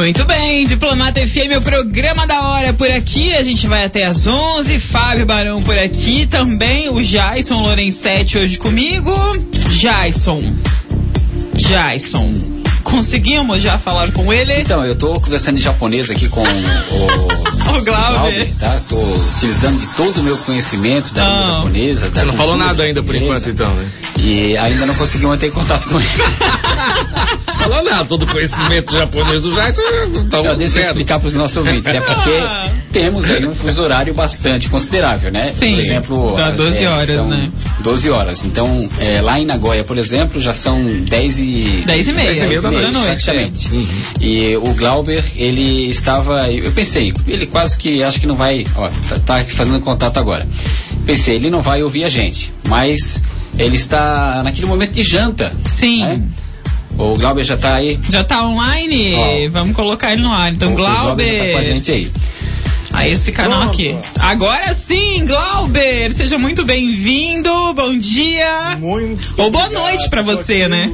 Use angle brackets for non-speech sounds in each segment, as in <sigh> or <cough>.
Muito bem, Diplomata FM, o programa da hora por aqui. A gente vai até às 11. Fábio Barão por aqui também. O Jason Lorenzetti hoje comigo. Jason. Jason. Conseguimos já falar com ele? Então, eu tô conversando em japonês aqui com o, o Glauber. tá? Tô utilizando de todo o meu conhecimento da língua japonesa. Você não falou nada ainda por enquanto, então, né? E ainda não consegui manter contato com ele. <laughs> falou nada, todo o conhecimento japonês do Jason tá eu deixa eu explicar para os nossos ouvintes. É porque <laughs> temos aí um fuso horário bastante considerável, né? Sim. Por exemplo, Dá 12 é, horas, né? 12 horas. Então, é, lá em Nagoya, por exemplo, já são 10 e... 10 e meia. 10 e meia da noite, praticamente. Uhum. E o Glauber, ele estava... Eu pensei, ele quase que, acho que não vai... Ó, tá, tá fazendo contato agora. Pensei, ele não vai ouvir a gente, mas ele está naquele momento de janta. Sim. Né? O Glauber já está aí? Já está online? Ó, Vamos colocar ele no ar. Então, o Glauber. O Glauber tá com a gente aí. A esse canal Pronto. aqui. Agora sim, Glauber, seja muito bem-vindo. Bom dia. Muito. Ou boa obrigado. noite para você, aqui, né?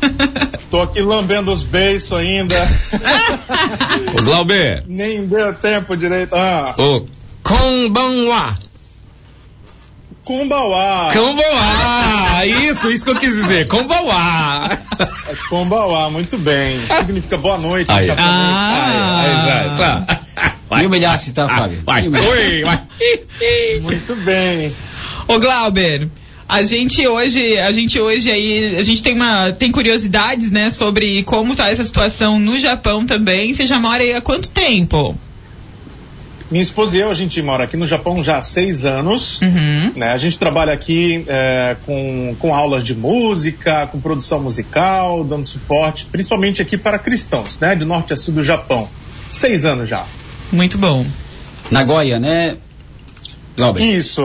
<laughs> Tô aqui lambendo os beiços ainda. Ô Glauber. Nem deu tempo direito. Ah. Ô, Konbanwa. Kumbauá. Kumbauá, isso, isso que eu quis dizer, Kumbauá. É Kumbauá, muito bem. Significa boa noite. Aí, ah, aí, aí, já, Vai. Me humilhasse, tá, Fábio? Vai, Oi, vai. <laughs> Muito bem. Ô, Glauber, a gente hoje, a gente hoje aí, a gente tem uma, tem curiosidades, né, sobre como tá essa situação no Japão também. Você já mora aí há quanto tempo? Minha esposa e eu, a gente mora aqui no Japão já há seis anos. Uhum. Né? A gente trabalha aqui é, com, com aulas de música, com produção musical, dando suporte, principalmente aqui para cristãos, né? De norte a sul do Japão. Seis anos já. Muito bom. Nagoya, né? Glauber. Isso.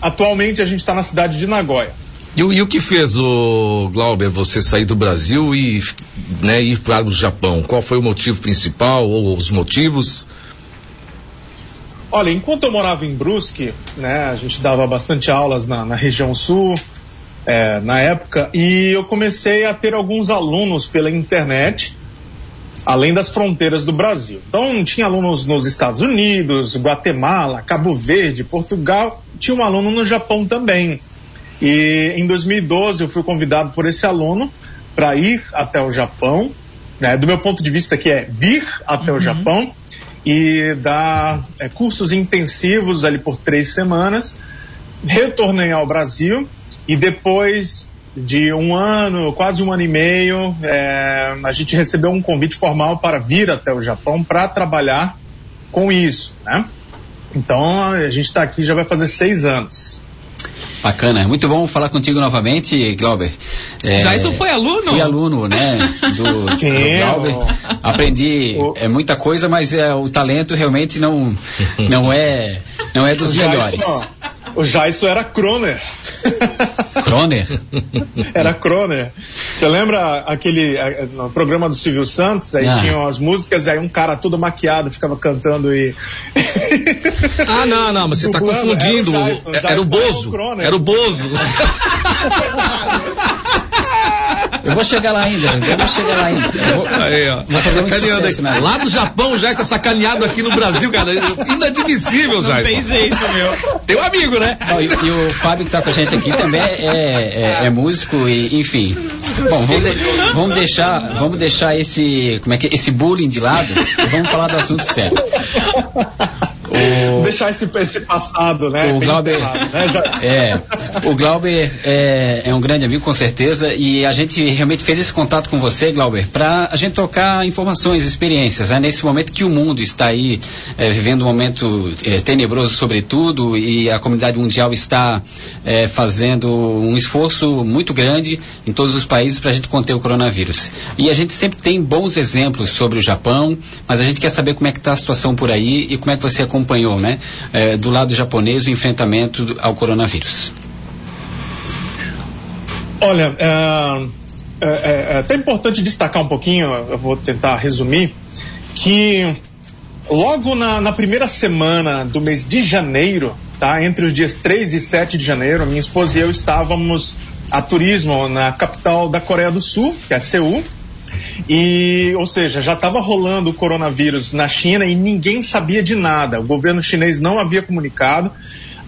Atualmente a gente está na cidade de Nagoya. E, e, o que fez o Glauber você sair do Brasil e né, ir para o Japão? Qual foi o motivo principal ou os motivos? Olha, enquanto eu morava em Brusque, né, a gente dava bastante aulas na, na região sul, é, na época, e eu comecei a ter alguns alunos pela internet, além das fronteiras do Brasil. Então, tinha alunos nos Estados Unidos, Guatemala, Cabo Verde, Portugal, tinha um aluno no Japão também. E em 2012 eu fui convidado por esse aluno para ir até o Japão, né, do meu ponto de vista que é vir até uhum. o Japão, e dar é, cursos intensivos ali por três semanas. Retornei ao Brasil e depois de um ano, quase um ano e meio, é, a gente recebeu um convite formal para vir até o Japão para trabalhar com isso, né? Então a gente está aqui já vai fazer seis anos. Bacana, muito bom falar contigo novamente, Glauber. É, Já isso foi aluno? Fui aluno, né, do, <laughs> do Glauber. Aprendi é, muita coisa, mas é, o talento realmente não, não é não é dos melhores. O Jaisso era Kroner. Kroner? <laughs> Era Kroner. Você lembra aquele no programa do Silvio Santos? Aí ah. tinham as músicas, aí um cara todo maquiado ficava cantando e. <laughs> ah, não, não, mas você está confundindo. Era o, Jason, era o Bozo. Era o Bozo. Eu vou chegar lá ainda, eu vou chegar lá ainda. vou, aí, ó. Vou fazer muito sucesso, né? Lá do Japão já é sacaneado aqui no Brasil, cara. Inadmissível, já. Não tem jeito, meu. Tem um amigo, né? Não, e, e, o Fábio que tá com a gente aqui também é, é, é músico e, enfim. Bom, vamos, de, vamos, deixar, vamos deixar esse, como é que, esse bullying de lado e vamos falar do assunto sério. Deixar esse, esse passado, né? O Glauber, né? Já... <laughs> é, o Glauber é, é, um grande amigo, com certeza, e a gente realmente fez esse contato com você, Glauber, para a gente trocar informações, experiências, né? Nesse momento que o mundo está aí é, vivendo um momento é, tenebroso, sobretudo, e a comunidade mundial está é, fazendo um esforço muito grande em todos os países para a gente conter o coronavírus. E a gente sempre tem bons exemplos sobre o Japão, mas a gente quer saber como é que está a situação por aí e como é que você acompanhou, né, é, do lado japonês o enfrentamento ao coronavírus? Olha, é, é, é, é até importante destacar um pouquinho, eu vou tentar resumir, que logo na, na, primeira semana do mês de janeiro, tá, entre os dias 3 e 7 de janeiro, minha esposa e eu estávamos a turismo na capital da Coreia do Sul, que é Seul, E, ou seja, já estava rolando o coronavírus na China e ninguém sabia de nada. O governo chinês não havia comunicado.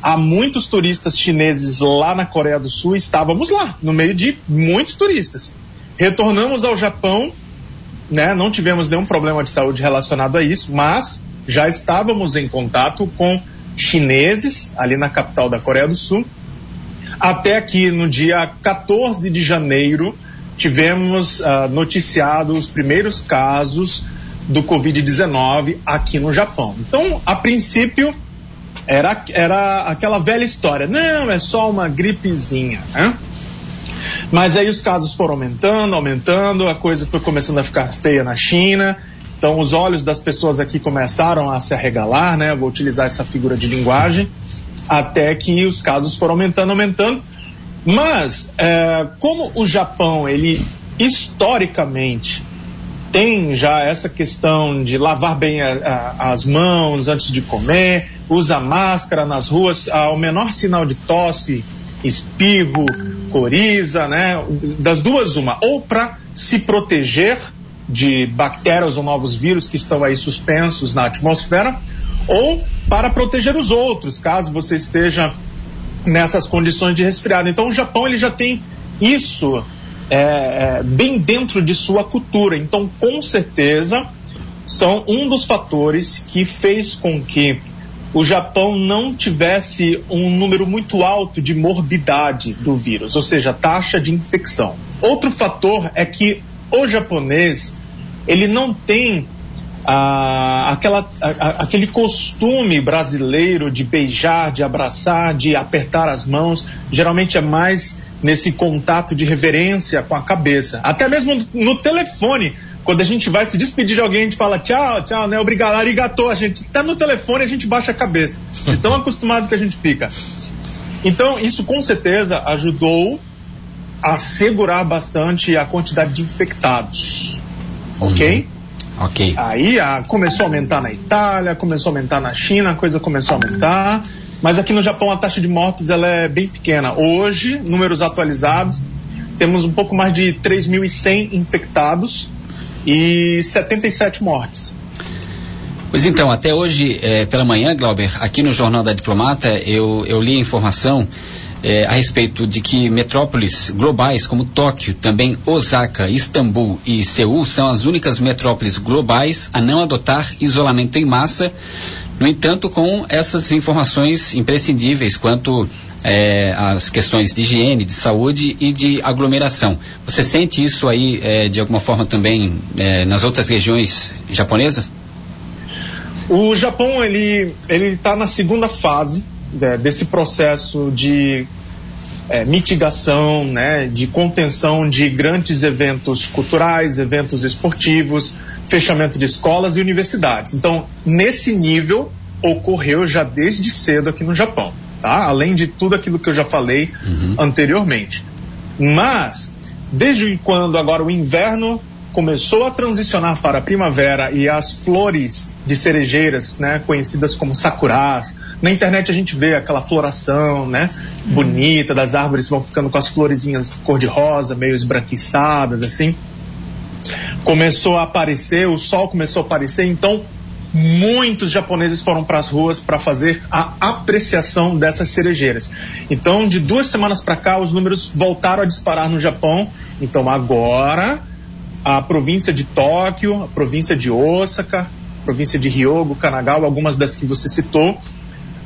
Há muitos turistas chineses lá na Coreia do Sul. Estávamos lá, no meio de muitos turistas. Retornamos ao Japão, né? Não tivemos nenhum problema de saúde relacionado a isso, mas já estávamos em contato com chineses ali na capital da Coreia do Sul. Até que no dia 14 de janeiro tivemos uh, noticiado os primeiros casos do Covid-19 aqui no Japão. Então, a princípio, era, era aquela velha história: não, é só uma gripezinha. Né? Mas aí os casos foram aumentando, aumentando, a coisa foi começando a ficar feia na China. Então os olhos das pessoas aqui começaram a se arregalar, né? vou utilizar essa figura de linguagem, até que os casos foram aumentando, aumentando. Mas é, como o Japão, ele historicamente tem já essa questão de lavar bem a, a, as mãos antes de comer, usa máscara nas ruas, ao menor sinal de tosse, espirro, coriza, né? Das duas, uma. Ou para se proteger de bactérias ou novos vírus que estão aí suspensos na atmosfera, ou para proteger os outros, caso você esteja nessas condições de resfriado. Então o Japão ele já tem isso é, é, bem dentro de sua cultura. Então, com certeza, são um dos fatores que fez com que o Japão não tivesse um número muito alto de morbidade do vírus, ou seja, taxa de infecção. Outro fator é que o japonês ele não tem ah, aquela, a, aquele costume brasileiro de beijar, de abraçar, de apertar as mãos. Geralmente é mais nesse contato de reverência com a cabeça. Até mesmo no telefone quando a gente vai se despedir de alguém, a gente fala tchau, tchau, né? Obrigado, arigato. A gente tá no telefone, a gente baixa a cabeça. De tão acostumado que a gente fica. Então, isso com certeza ajudou a segurar bastante a quantidade de infectados. Ok? Uhum. Ok. Aí a, começou a aumentar na Itália, começou a aumentar na China, a coisa começou a aumentar. Mas aqui no Japão a taxa de mortes ela é bem pequena. Hoje, números atualizados, temos um pouco mais de 3.100 infectados e 77 mortes. Pois então, até hoje é, pela manhã, Glauber, aqui no Jornal da Diplomata, eu, eu li a informação é, a respeito de que metrópoles globais como Tóquio, também Osaka, Istambul e Seul são as únicas metrópoles globais a não adotar isolamento em massa no entanto, com essas informações imprescindíveis quanto é, às questões de higiene, de saúde e de aglomeração. Você sente isso aí é, de alguma forma também é, nas outras regiões japonesas? O Japão ele ele está na segunda fase né, desse processo de é, mitigação, né, de contenção de grandes eventos culturais, eventos esportivos, fechamento de escolas e universidades. Então, nesse nível, ocorreu já desde cedo aqui no Japão, tá? Além de tudo aquilo que eu já falei uhum. anteriormente. Mas, desde quando agora o inverno começou a transicionar para a primavera e as flores de cerejeiras, né, conhecidas como sakuras, na internet a gente vê aquela floração, né, bonita das árvores vão ficando com as florezinhas cor de rosa, meio esbranquiçadas assim começou a aparecer, o sol começou a aparecer, então muitos japoneses foram para as ruas para fazer a apreciação dessas cerejeiras. Então, de duas semanas para cá, os números voltaram a disparar no Japão. Então, agora, a província de Tóquio, a província de Osaka, a província de Hyogo, Kanagawa, algumas das que você citou,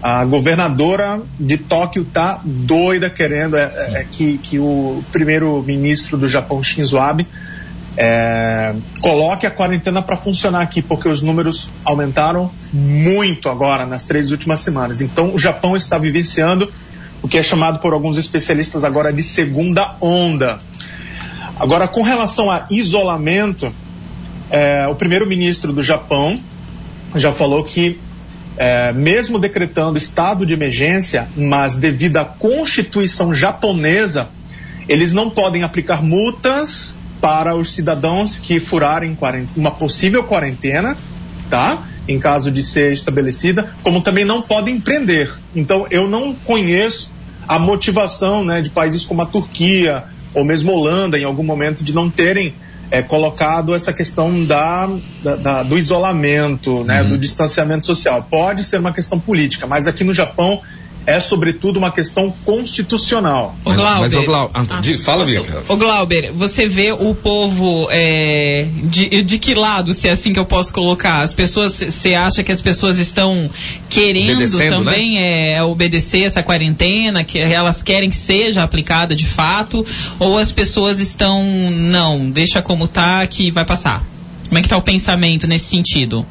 a governadora de Tóquio está doida querendo é, é, é que, que o primeiro-ministro do Japão, Shinzo Abe, é, coloque a quarentena para funcionar aqui, porque os números aumentaram muito agora, nas três últimas semanas. Então, o Japão está vivenciando o que é chamado por alguns especialistas agora de segunda onda. Agora, com relação a isolamento, é, o primeiro-ministro do Japão já falou que, é, mesmo decretando estado de emergência, mas devido à constituição japonesa, eles não podem aplicar multas para os cidadãos que furarem uma possível quarentena, tá? Em caso de ser estabelecida, como também não podem prender. Então, eu não conheço a motivação né, de países como a Turquia ou mesmo Holanda, em algum momento, de não terem é, colocado essa questão da, da, da do isolamento, né, uhum. do distanciamento social. Pode ser uma questão política, mas aqui no Japão é sobretudo uma questão constitucional. O Glauber, mas, mas o Glauber, ah, ah, fala, Bia. O Glauber, você vê o povo é, de, de que lado, se é assim que eu posso colocar? As pessoas, você acha que as pessoas estão querendo né? também né? é, obedecer essa quarentena, que elas querem que seja aplicada de fato, ou as pessoas estão, não, deixa como tá que vai passar? Como é que tá o pensamento nesse sentido?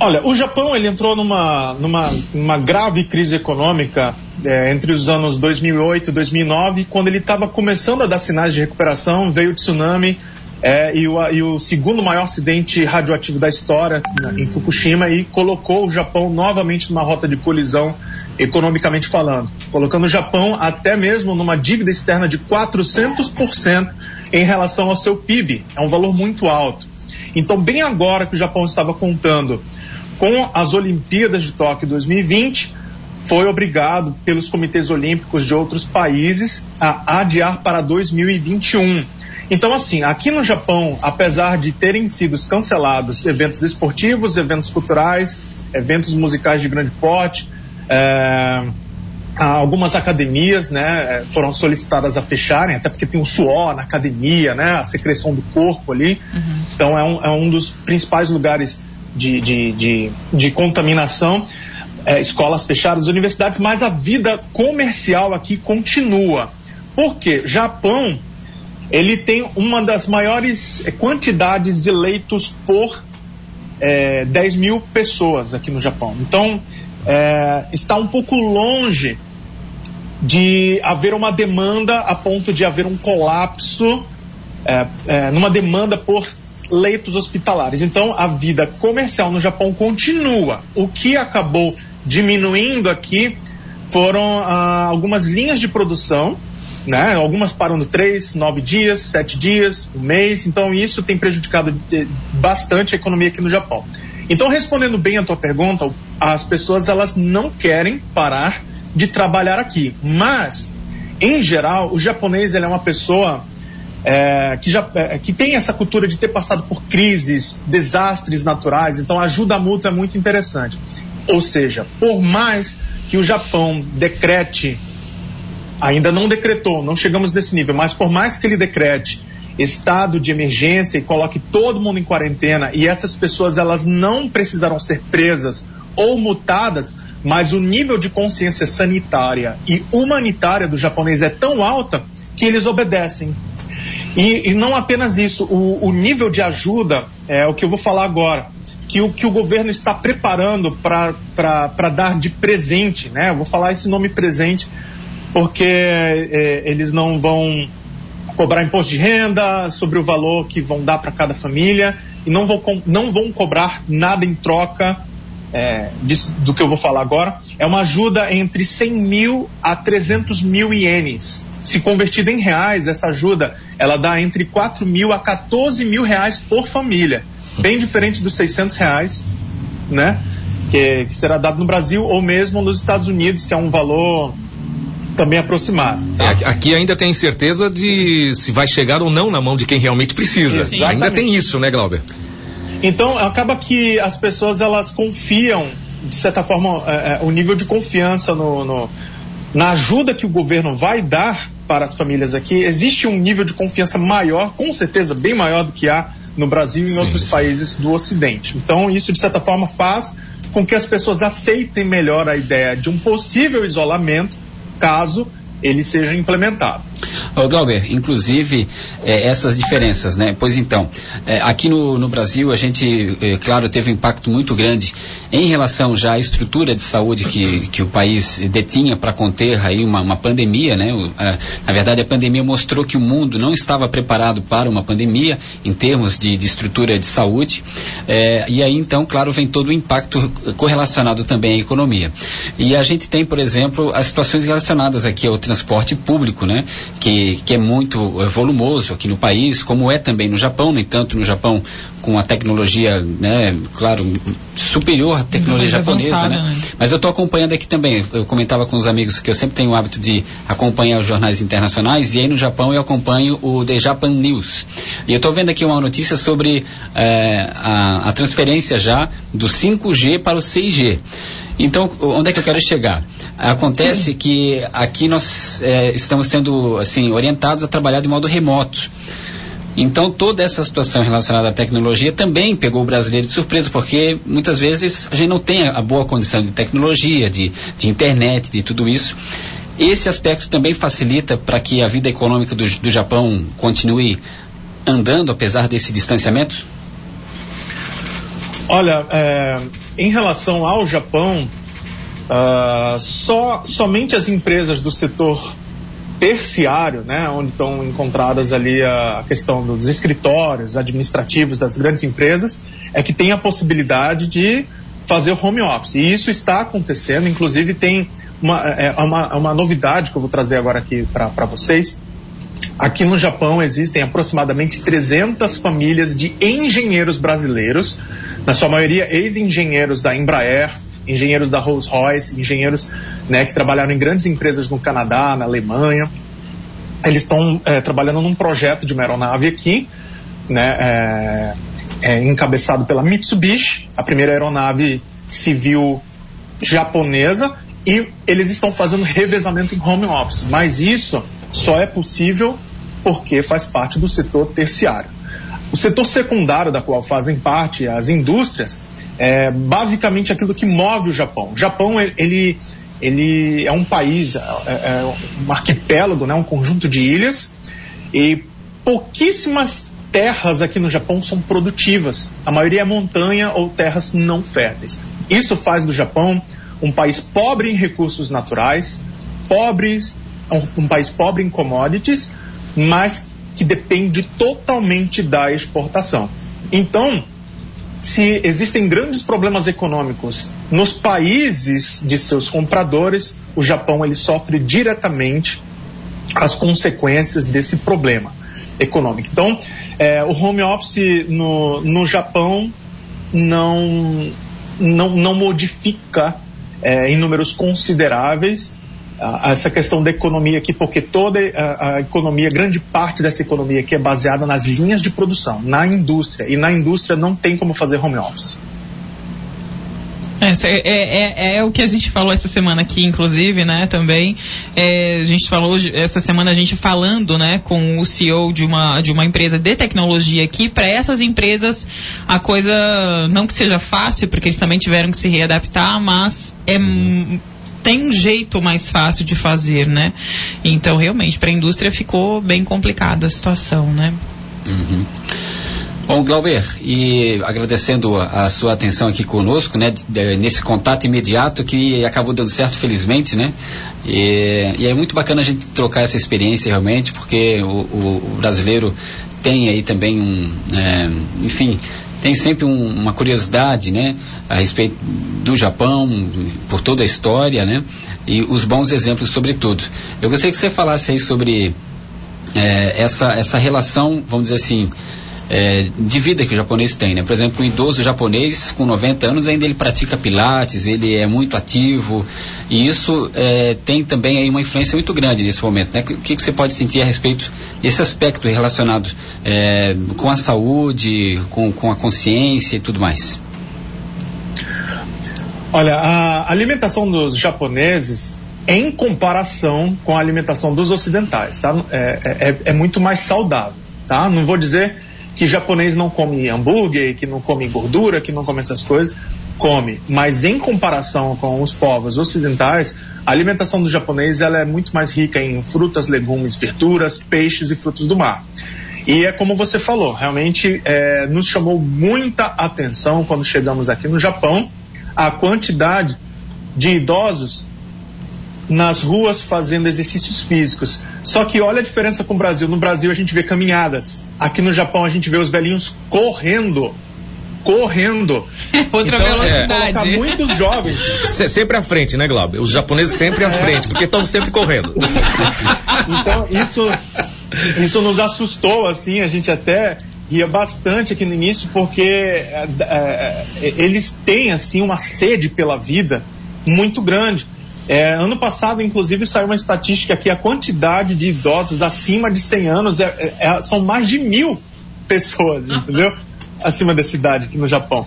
Olha, o Japão ele entrou numa, numa, numa grave crise econômica é, entre os anos 2008 e 2009, quando ele estava começando a dar sinais de recuperação, veio o tsunami é, e, o, e, o, segundo maior acidente radioativo da história em Fukushima e colocou o Japão novamente numa rota de colisão economicamente falando, colocando o Japão até mesmo numa dívida externa de 400% em relação ao seu PIB. É um valor muito alto. Então, bem agora que o Japão estava contando com as Olimpíadas de Tóquio 2020, foi obrigado pelos comitês olímpicos de outros países a adiar para 2021. Então, assim, aqui no Japão, apesar de terem sido cancelados eventos esportivos, eventos culturais, eventos musicais de grande porte, é, algumas academias né, foram solicitadas a fecharem, até porque tem o suor na academia, né, a secreção do corpo ali. Uhum. Então, é um, é um dos principais lugares de, de, de, de contaminação, é, escolas fechadas, universidades, mas a vida comercial aqui continua. Por quê? Japão, ele tem uma das maiores quantidades de leitos por é, 10 mil pessoas aqui no Japão. Então, é, está um pouco longe de haver uma demanda a ponto de haver um colapso é, é, numa demanda por leitos hospitalares. Então, a vida comercial no Japão continua. O que acabou diminuindo aqui foram ah, algumas linhas de produção, né? Algumas parando três, nove dias, sete dias, um mês. Então, isso tem prejudicado eh, bastante a economia aqui no Japão. Então, respondendo bem a tua pergunta, as pessoas elas não querem parar de trabalhar aqui, mas em geral, o japonês ele é uma pessoa é, que, já, é, que tem essa cultura de ter passado por crises, desastres naturais, então a ajuda mútua é muito interessante. Ou seja, por mais que o Japão decrete, ainda não decretou, não chegamos nesse nível, mas por mais que ele decrete estado de emergência e coloque todo mundo em quarentena e essas pessoas elas não precisarão ser presas ou multadas, mas o nível de consciência sanitária e humanitária do japonês é tão alta que eles obedecem. E, e não apenas isso, o, o, nível de ajuda é o que eu vou falar agora, que o que o governo está preparando para dar de presente, né? Eu vou falar esse nome presente porque é, eles não vão cobrar imposto de renda sobre o valor que vão dar para cada família e não vão, não vão cobrar nada em troca é, disso, do que eu vou falar agora. É uma ajuda entre 100 mil a 300 mil ienes. Se convertido em reais, essa ajuda ela dá entre 4 mil a 14 mil reais por família. Bem diferente dos 600 reais, né? Que, que será dado no Brasil ou mesmo nos Estados Unidos, que é um valor também aproximado. É, aqui ainda tem certeza de se vai chegar ou não na mão de quem realmente precisa. Sim, ainda tem isso, né, Glauber? Então acaba que as pessoas elas confiam de certa forma é, é, o nível de confiança no, no, na ajuda que o governo vai dar para as famílias aqui, existe um nível de confiança maior, com certeza bem maior do que há no Brasil e em sim, outros sim. países do Ocidente. Então, isso de certa forma faz com que as pessoas aceitem melhor a ideia de um possível isolamento caso ele seja implementado. Ô Glauber, inclusive é, essas diferenças, né? Pois então, é, aqui no, no, Brasil a gente, é, claro, teve um impacto muito grande em relação já à estrutura de saúde que, que o país detinha para conter aí uma, uma pandemia, né? O, a, na verdade, a pandemia mostrou que o mundo não estava preparado para uma pandemia em termos de, de estrutura de saúde. É, e aí, então, claro, vem todo o impacto correlacionado também à economia. E a gente tem, por exemplo, as situações relacionadas aqui ao transporte público, né? que, que é muito é, volumoso aqui no país, como é também no Japão, no entanto, no Japão com a tecnologia, né, claro, superior à tecnologia japonesa, avançada, né? né? Mas eu estou acompanhando aqui também. Eu comentava com os amigos que eu sempre tenho o hábito de acompanhar os jornais internacionais e aí no Japão eu acompanho o The Japan News. E eu estou vendo aqui uma notícia sobre é, a, a transferência já do 5G para o 6G. Então, onde é que eu quero chegar? Acontece que aqui nós é, estamos sendo assim orientados a trabalhar de modo remoto. Então, toda essa situação relacionada à tecnologia também pegou o brasileiro de surpresa, porque muitas vezes a gente não tem a boa condição de tecnologia, de, de internet, de tudo isso. Esse aspecto também facilita para que a vida econômica do, do Japão continue andando, apesar desse distanciamento? Olha, é, em relação ao Japão, uh, só, somente as empresas do setor terciário, né, onde estão encontradas ali a questão dos escritórios administrativos das grandes empresas, é que tem a possibilidade de fazer o home office. E isso está acontecendo, inclusive tem uma, é, uma, uma novidade que eu vou trazer agora aqui para vocês. Aqui no Japão existem aproximadamente 300 famílias de engenheiros brasileiros, na sua maioria ex-engenheiros da Embraer, engenheiros da Rolls-Royce, engenheiros né, que trabalharam em grandes empresas no Canadá, na Alemanha. Eles estão é, trabalhando num projeto de uma aeronave aqui, né, é, é, encabeçado pela Mitsubishi, a primeira aeronave civil japonesa, e eles estão fazendo revezamento em home office. Mas isso só é possível porque faz parte do setor terciário. O setor secundário, da qual fazem parte as indústrias, é basicamente aquilo que move o Japão. O Japão, ele, ele é um país, é, é um arquipélago, né, um conjunto de ilhas, e pouquíssimas terras aqui no Japão são produtivas. A maioria é montanha ou terras não férteis. Isso faz do Japão um país pobre em recursos naturais, pobres, um, um país pobre em commodities, mas que depende totalmente da exportação. Então, se existem grandes problemas econômicos nos países de seus compradores, o Japão ele sofre diretamente as consequências desse problema econômico. Então, é, o home office no, no Japão não, não, não modifica é, em números consideráveis essa questão da economia aqui, porque toda a, a, economia, grande parte dessa economia aqui é baseada nas linhas de produção, na indústria. E na indústria não tem como fazer home office. É, é, é, é, o que a gente falou essa semana aqui, inclusive, né, também. É, a gente falou essa semana a gente falando, né, com o CEO de uma, de uma empresa de tecnologia aqui. Para essas empresas, a coisa não que seja fácil, porque eles também tiveram que se readaptar, mas é tem um jeito mais fácil de fazer, né? Então, realmente, para a indústria ficou bem complicada a situação, né? Uhum. Bom, Glauber, e agradecendo a, a, sua atenção aqui conosco, né, de, de, nesse contato imediato que acabou dando certo, felizmente, né? E, e, é muito bacana a gente trocar essa experiência realmente, porque o, o, o brasileiro tem aí também um, é, enfim, tem sempre um, uma curiosidade, né, a respeito do Japão, por toda a história, né, e os bons exemplos sobretudo. Eu gostaria que você falasse aí sobre é, essa, essa relação, vamos dizer assim, é, de vida que o japonês tem, né? Por exemplo, um idoso japonês com 90 anos ainda ele pratica pilates, ele é muito ativo e isso é, tem também aí uma influência muito grande nesse momento, né? O que, que você pode sentir a respeito desse aspecto relacionado é, com a saúde, com, com a consciência e tudo mais? Olha, a alimentação dos japoneses em comparação com a alimentação dos ocidentais, tá? É, é, é muito mais saudável, tá? Não vou dizer que japonês não come hambúrguer, que não come gordura, que não come essas coisas, come. Mas em comparação com os povos ocidentais, a alimentação do japonês ela é muito mais rica em frutas, legumes, verduras, peixes e frutos do mar. E é como você falou, realmente é, nos chamou muita atenção quando chegamos aqui no Japão a quantidade de idosos nas ruas fazendo exercícios físicos. Só que olha a diferença com o Brasil. No Brasil a gente vê caminhadas. Aqui no Japão a gente vê os velhinhos correndo. correndo. <laughs> Outra então, velocidade. É, muitos jovens. sempre à frente, né, Glauber? Os japoneses sempre à frente, porque estão sempre correndo. <laughs> então, isso, isso nos assustou, assim, a gente até ria bastante aqui no início, porque é, é, eles têm, assim, uma sede pela vida muito grande. É, ano passado, inclusive, saiu uma estatística que a quantidade de idosos acima de 100 anos é, é, é, são mais de mil pessoas, entendeu? Acima da cidade aqui no Japão.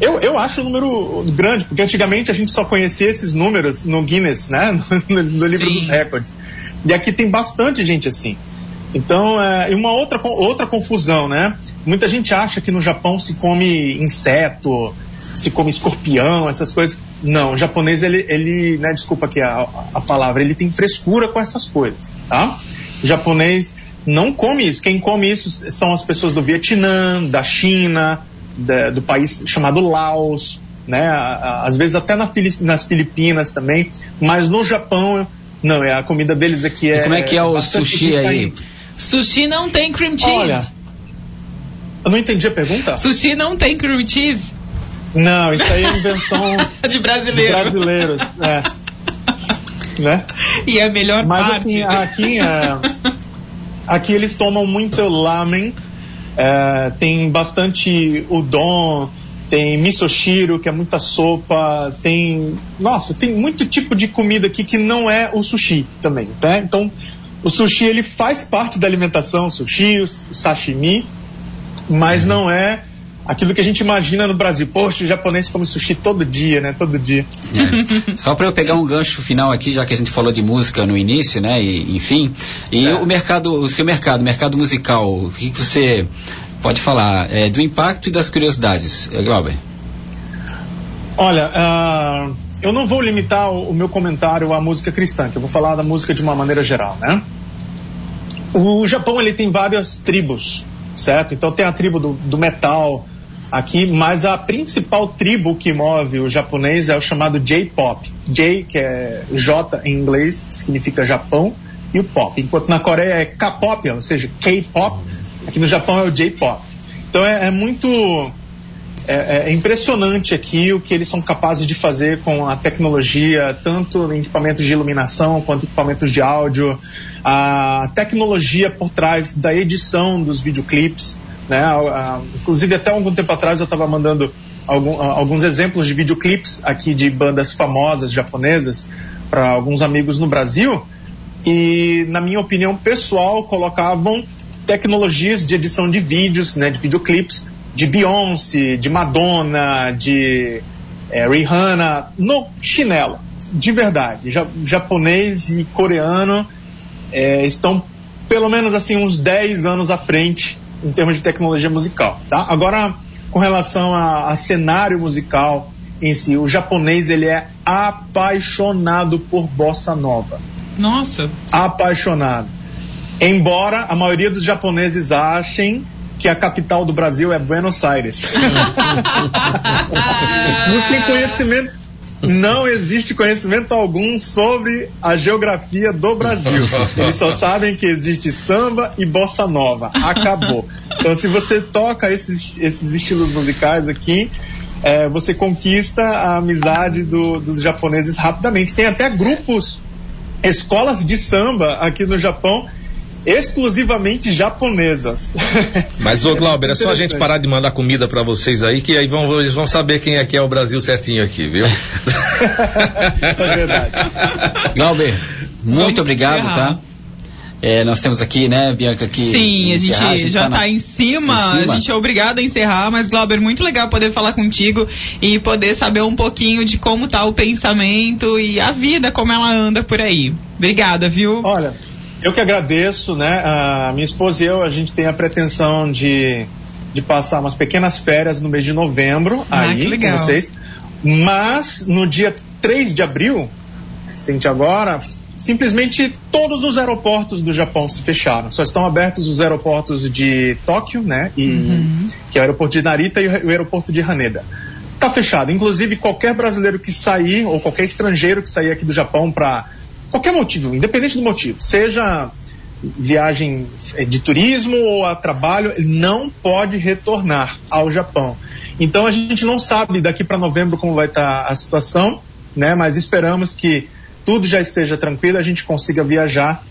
Eu, eu acho um número grande, porque antigamente a gente só conhecia esses números no Guinness, né? <laughs> No, no livro Sim. dos recordes. E aqui tem bastante gente assim. Então, é, e uma outra, outra confusão, né? Muita gente acha que no Japão se come inseto, se come escorpião, essas coisas. Não, o japonês, ele, ele né, desculpa aqui a, a palavra, ele tem frescura com essas coisas, tá? O japonês não come isso. Quem come isso são as pessoas do Vietnã, da China, da, do país chamado Laos, né? Às vezes até na, nas Filipinas também, mas no Japão, não, é a comida deles aqui é. E como é que é o sushi aí? Sushi não tem cream cheese. Olha, eu não entendi a pergunta. Sushi não tem cream cheese. Não, isso aí é invenção <laughs> de brasileiro. De brasileiros, é. né? E é a melhor Mas, parte. Mas aqui, aqui, é, aqui eles tomam muito lamen, é, tem bastante udon, tem misoshiro, que é muita sopa, tem, nossa, tem muito tipo de comida aqui que não é o sushi também, né? Então, o sushi ele faz parte da alimentação, o sushi, o sashimi, mas não é aquilo que a gente imagina no Brasil. Poxa, o japonês come sushi todo dia, né? Todo dia. É. Só para eu pegar um gancho final aqui, já que a gente falou de música no início, né? E, enfim. E é. o mercado, o seu mercado, mercado musical, o que, que você pode falar é, do impacto e das curiosidades, é, Glauber? Olha, uh, eu não vou limitar o, o, meu comentário à música cristã, que eu vou falar da música de uma maneira geral, né? O Japão ele tem várias tribos, certo? Então tem a tribo do, do metal, aqui, mas a principal tribo que move o japonês é o chamado J-pop. J, que é J em inglês, significa Japão, e o pop. Enquanto na Coreia é K-pop, ou seja, K-pop, aqui no Japão é o J-pop. Então é, é muito é, é, impressionante aqui o que eles são capazes de fazer com a tecnologia, tanto em equipamentos de iluminação quanto equipamentos de áudio, a tecnologia por trás da edição dos videoclipes. Né? inclusive, até algum tempo atrás eu estava mandando algum, alguns exemplos de videoclipes aqui de bandas famosas japonesas para alguns amigos no Brasil e, na minha opinião pessoal, colocavam tecnologias de edição de vídeos, né, de videoclipes, de Beyoncé, de Madonna, de é, Rihanna, no chinelo, de verdade. Ja, japonês e coreano é, estão pelo menos assim uns 10 anos à frente em termos de tecnologia musical. Tá? Agora, com relação a, a cenário musical em si, o japonês ele é apaixonado por bossa nova. Nossa. Apaixonado. Embora a maioria dos japoneses achem que a capital do Brasil é Buenos Aires. <laughs> Não tem conhecimento não existe conhecimento algum sobre a geografia do Brasil. <laughs> Eles só sabem que existe samba e bossa nova. Acabou. Então, se você toca esses, esses estilos musicais aqui, é, você conquista a amizade do, dos japoneses rapidamente. Tem até grupos, escolas de samba aqui no Japão exclusivamente japonesas. <laughs> Mas, ô Glauber, é, é só a gente parar de mandar comida para vocês aí, que aí vão, eles vão saber quem é que é o Brasil certinho aqui, viu? é verdade. <laughs> Glauber, muito Vamos obrigado, errar. tá? É, nós temos aqui, né, Bianca, aqui. Sim, a gente, a gente já está tá em, cima, em cima, a gente é obrigado a encerrar, mas Glauber, muito legal poder falar contigo e poder saber um pouquinho de como tá o pensamento e a vida, como ela anda por aí. Obrigada, viu? Olha, eu que agradeço, né? A minha esposa e eu, a gente tem a pretensão de, de passar umas pequenas férias no mês de novembro ah, aí com vocês. Mas no dia 3 de abril, sente agora, simplesmente todos os aeroportos do Japão se fecharam. Só estão abertos os aeroportos de Tóquio, né? E, uhum. Que é o aeroporto de Narita e o aeroporto de Haneda. Tá fechado. Inclusive, qualquer brasileiro que sair, ou qualquer estrangeiro que sair aqui do Japão para qualquer motivo, independente do motivo, seja viagem eh, de turismo ou a trabalho, ele não pode retornar ao Japão. Então a gente não sabe daqui para novembro como vai estar tá a situação, né? Mas esperamos que tudo já esteja tranquilo, a gente consiga viajar,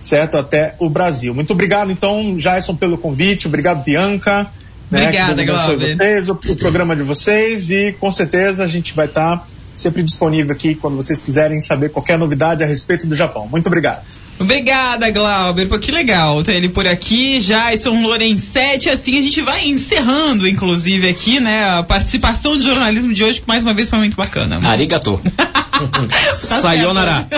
certo, até o Brasil. Muito obrigado, então, Jason, pelo convite. Obrigado, Bianca. Né, Obrigada, Glauber. Vocês, o, o, programa de vocês e com certeza a gente vai estar tá sempre disponível aqui quando vocês quiserem saber qualquer novidade a respeito do Japão. Muito obrigado. Obrigada, Glauber. Pô, que legal ter ele por aqui. Jason Lorenzetti. Assim a gente vai encerrando, inclusive, aqui, né? A participação de jornalismo de hoje, que mais uma vez foi muito bacana. Arigato. <laughs> tá Sayonara.